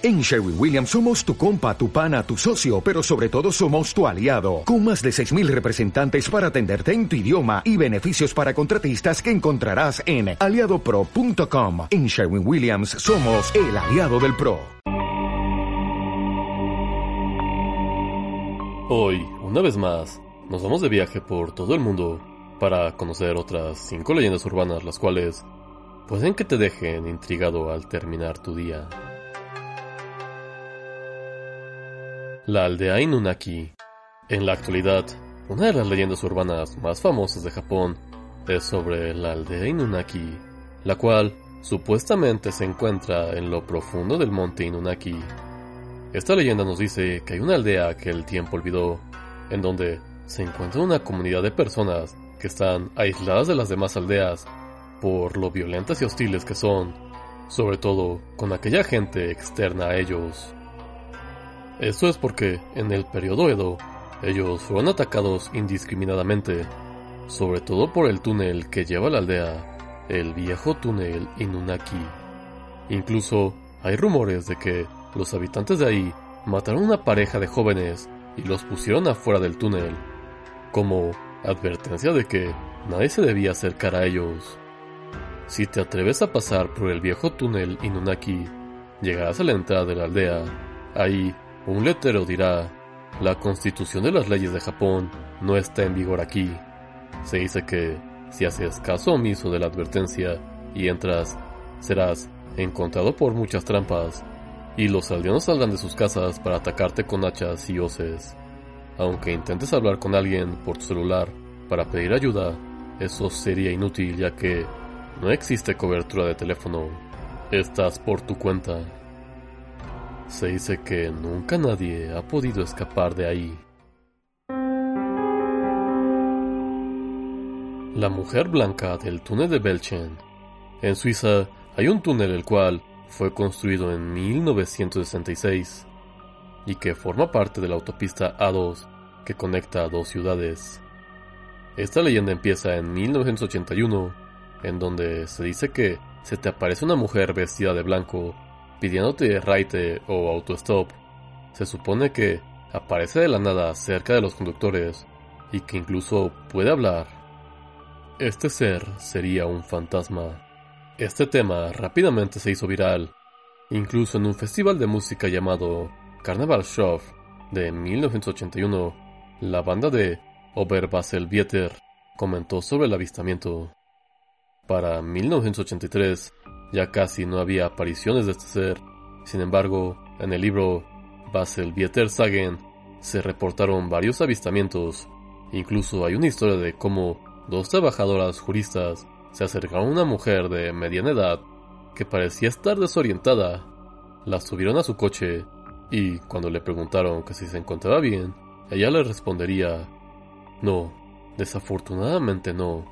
En Sherwin Williams somos tu compa, tu pana, tu socio, pero sobre todo somos tu aliado, con más de 6.000 representantes para atenderte en tu idioma y beneficios para contratistas que encontrarás en aliadopro.com. En Sherwin Williams somos el aliado del PRO. Hoy, una vez más, nos vamos de viaje por todo el mundo para conocer otras 5 leyendas urbanas las cuales pueden que te dejen intrigado al terminar tu día. La aldea Inunaki. En la actualidad, una de las leyendas urbanas más famosas de Japón es sobre la aldea Inunaki, la cual supuestamente se encuentra en lo profundo del monte Inunaki. Esta leyenda nos dice que hay una aldea que el tiempo olvidó, en donde se encuentra una comunidad de personas que están aisladas de las demás aldeas por lo violentas y hostiles que son, sobre todo con aquella gente externa a ellos. Esto es porque en el periodo Edo ellos fueron atacados indiscriminadamente, sobre todo por el túnel que lleva a la aldea, el viejo túnel Inunaki. Incluso hay rumores de que los habitantes de ahí mataron una pareja de jóvenes y los pusieron afuera del túnel, como advertencia de que nadie se debía acercar a ellos. Si te atreves a pasar por el viejo túnel Inunaki, llegarás a la entrada de la aldea. Ahí un letrero dirá, la constitución de las leyes de Japón no está en vigor aquí. Se dice que si haces caso omiso de la advertencia y entras, serás encontrado por muchas trampas, y los aldeanos saldrán de sus casas para atacarte con hachas y hoces. Aunque intentes hablar con alguien por tu celular para pedir ayuda, eso sería inútil ya que no existe cobertura de teléfono. Estás por tu cuenta. Se dice que nunca nadie ha podido escapar de ahí. La mujer blanca del túnel de Belchen. En Suiza hay un túnel el cual fue construido en 1966 y que forma parte de la autopista A2 que conecta dos ciudades. Esta leyenda empieza en 1981, en donde se dice que se te aparece una mujer vestida de blanco pidiéndote raite o autostop. Se supone que aparece de la nada cerca de los conductores y que incluso puede hablar. Este ser sería un fantasma. Este tema rápidamente se hizo viral, incluso en un festival de música llamado Carnival Show de 1981. La banda de Oberbasel-Vieter comentó sobre el avistamiento. Para 1983, ya casi no había apariciones de este ser. Sin embargo, en el libro Basel Vieter Sagen se reportaron varios avistamientos. Incluso hay una historia de cómo dos trabajadoras juristas se acercaron a una mujer de mediana edad que parecía estar desorientada. La subieron a su coche y cuando le preguntaron que si se encontraba bien, ella le respondería, no, desafortunadamente no,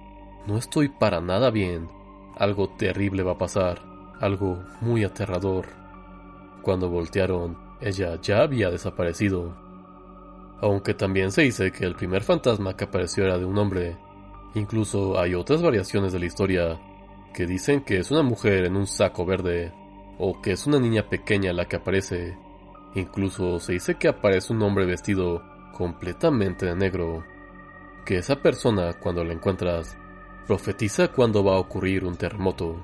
no estoy para nada bien. Algo terrible va a pasar, algo muy aterrador. Cuando voltearon, ella ya había desaparecido. Aunque también se dice que el primer fantasma que apareció era de un hombre. Incluso hay otras variaciones de la historia que dicen que es una mujer en un saco verde o que es una niña pequeña la que aparece. Incluso se dice que aparece un hombre vestido completamente de negro. Que esa persona cuando la encuentras profetiza cuándo va a ocurrir un terremoto.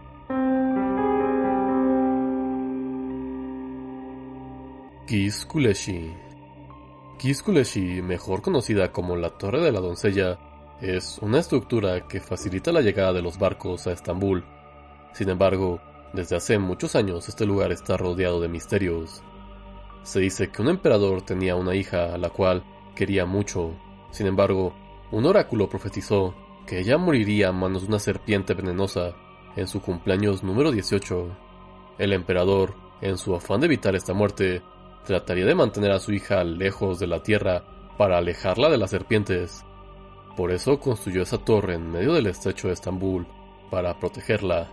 Kiskuleshi Kiskuleshi, mejor conocida como la Torre de la Doncella, es una estructura que facilita la llegada de los barcos a Estambul. Sin embargo, desde hace muchos años este lugar está rodeado de misterios. Se dice que un emperador tenía una hija a la cual quería mucho. Sin embargo, un oráculo profetizó que ella moriría a manos de una serpiente venenosa en su cumpleaños número 18. El emperador, en su afán de evitar esta muerte, trataría de mantener a su hija lejos de la tierra para alejarla de las serpientes. Por eso construyó esa torre en medio del estrecho de Estambul, para protegerla.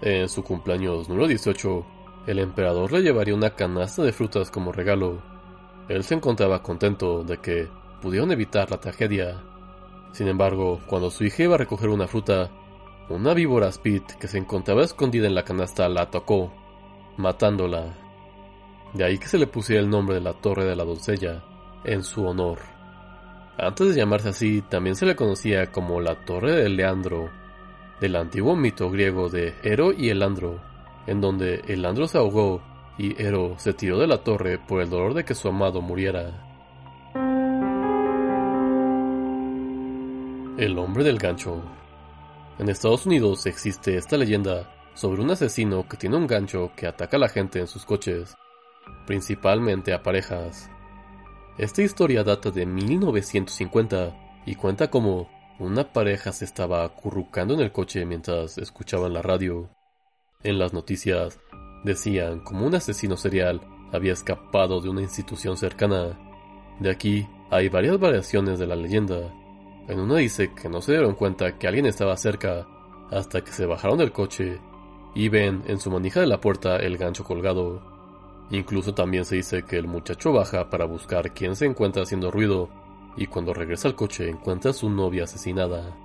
En su cumpleaños número 18, el emperador le llevaría una canasta de frutas como regalo. Él se encontraba contento de que pudieron evitar la tragedia sin embargo, cuando su hija iba a recoger una fruta, una víbora Spit que se encontraba escondida en la canasta la atacó, matándola. De ahí que se le pusiera el nombre de la Torre de la Doncella en su honor. Antes de llamarse así, también se le conocía como la Torre de Leandro, del antiguo mito griego de Hero y Elandro, en donde Elandro se ahogó y Hero se tiró de la torre por el dolor de que su amado muriera. El hombre del gancho. En Estados Unidos existe esta leyenda sobre un asesino que tiene un gancho que ataca a la gente en sus coches, principalmente a parejas. Esta historia data de 1950 y cuenta como una pareja se estaba acurrucando en el coche mientras escuchaban la radio. En las noticias decían como un asesino serial había escapado de una institución cercana. De aquí hay varias variaciones de la leyenda. En una dice que no se dieron cuenta que alguien estaba cerca hasta que se bajaron del coche y ven en su manija de la puerta el gancho colgado. Incluso también se dice que el muchacho baja para buscar quién se encuentra haciendo ruido y cuando regresa al coche encuentra a su novia asesinada.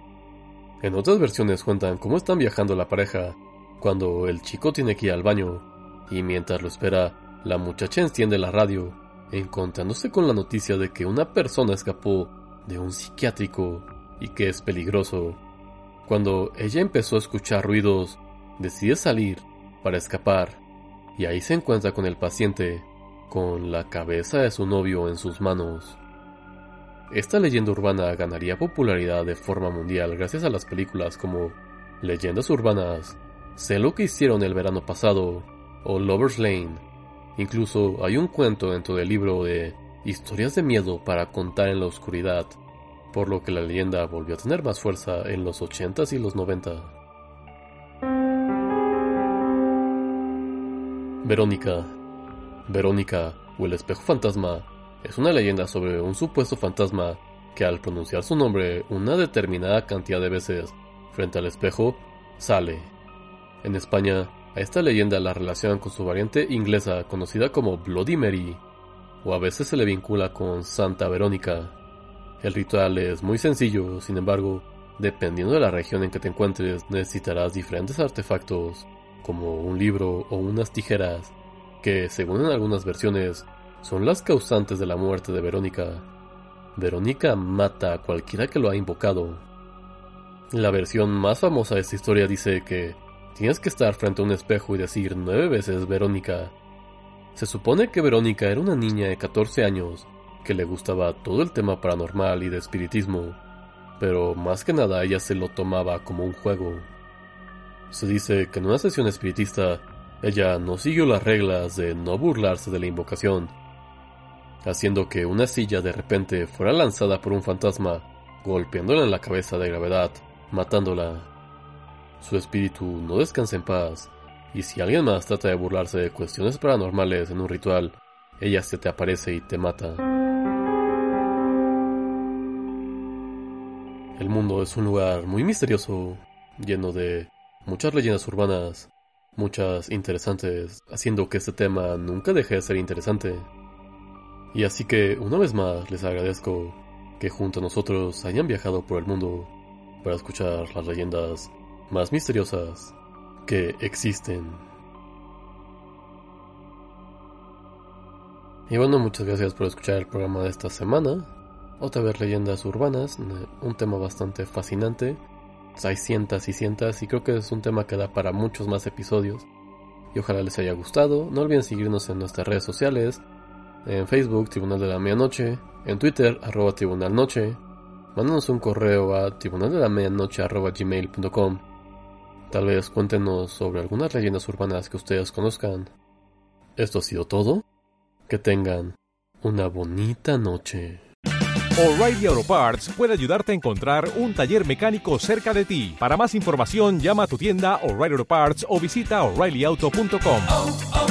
En otras versiones cuentan cómo están viajando la pareja cuando el chico tiene que ir al baño y mientras lo espera, la muchacha enciende la radio, encontrándose con la noticia de que una persona escapó de un psiquiátrico y que es peligroso. Cuando ella empezó a escuchar ruidos, decide salir para escapar y ahí se encuentra con el paciente, con la cabeza de su novio en sus manos. Esta leyenda urbana ganaría popularidad de forma mundial gracias a las películas como Leyendas Urbanas, Sé lo que hicieron el verano pasado o Lover's Lane. Incluso hay un cuento dentro del libro de historias de miedo para contar en la oscuridad, por lo que la leyenda volvió a tener más fuerza en los 80s y los 90. Verónica. Verónica, o el espejo fantasma, es una leyenda sobre un supuesto fantasma que al pronunciar su nombre una determinada cantidad de veces frente al espejo, sale. En España, a esta leyenda la relacionan con su variante inglesa conocida como Bloody Mary, o a veces se le vincula con Santa Verónica. El ritual es muy sencillo, sin embargo, dependiendo de la región en que te encuentres, necesitarás diferentes artefactos, como un libro o unas tijeras, que, según en algunas versiones, son las causantes de la muerte de Verónica. Verónica mata a cualquiera que lo ha invocado. La versión más famosa de esta historia dice que tienes que estar frente a un espejo y decir nueve veces Verónica se supone que Verónica era una niña de 14 años que le gustaba todo el tema paranormal y de espiritismo, pero más que nada ella se lo tomaba como un juego. Se dice que en una sesión espiritista ella no siguió las reglas de no burlarse de la invocación, haciendo que una silla de repente fuera lanzada por un fantasma, golpeándola en la cabeza de gravedad, matándola. Su espíritu no descansa en paz y si alguien más trata de burlarse de cuestiones paranormales en un ritual, ella se te aparece y te mata. El mundo es un lugar muy misterioso, lleno de muchas leyendas urbanas, muchas interesantes, haciendo que este tema nunca deje de ser interesante. Y así que una vez más les agradezco que junto a nosotros hayan viajado por el mundo para escuchar las leyendas más misteriosas que existen. Y bueno, muchas gracias por escuchar el programa de esta semana. Otra vez leyendas urbanas, un tema bastante fascinante. Hay cientas y cientas y creo que es un tema que da para muchos más episodios. Y ojalá les haya gustado. No olviden seguirnos en nuestras redes sociales. En Facebook, Tribunal de la Medianoche. En Twitter, arroba Tribunal Noche. Mándanos un correo a tribunal de la medianoche gmail.com Tal vez cuéntenos sobre algunas leyendas urbanas que ustedes conozcan. Esto ha sido todo. Que tengan una bonita noche. O'Reilly Auto Parts puede ayudarte a encontrar un taller mecánico cerca de ti. Para más información, llama a tu tienda O'Reilly Auto Parts o visita oreillyauto.com.